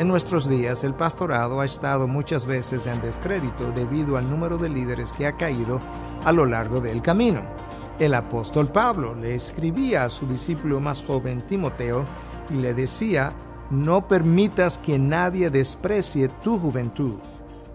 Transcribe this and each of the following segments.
En nuestros días el pastorado ha estado muchas veces en descrédito debido al número de líderes que ha caído a lo largo del camino. El apóstol Pablo le escribía a su discípulo más joven Timoteo y le decía, no permitas que nadie desprecie tu juventud.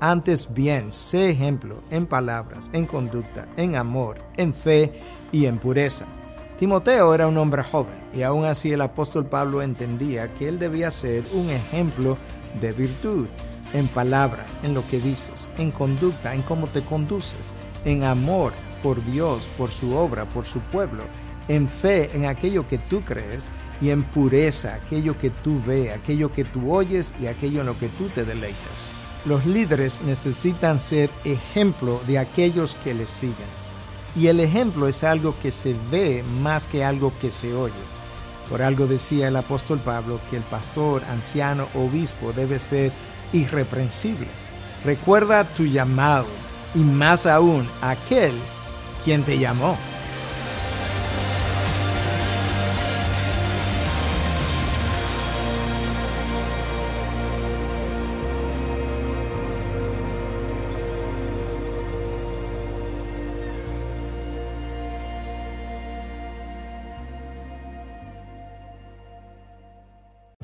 Antes bien, sé ejemplo en palabras, en conducta, en amor, en fe y en pureza. Timoteo era un hombre joven y aún así el apóstol Pablo entendía que él debía ser un ejemplo de virtud en palabra, en lo que dices, en conducta, en cómo te conduces, en amor por Dios, por su obra, por su pueblo, en fe en aquello que tú crees y en pureza, aquello que tú ves, aquello que tú oyes y aquello en lo que tú te deleitas. Los líderes necesitan ser ejemplo de aquellos que les siguen. Y el ejemplo es algo que se ve más que algo que se oye. Por algo decía el apóstol Pablo que el pastor, anciano, obispo debe ser irreprensible. Recuerda tu llamado y más aún aquel quien te llamó.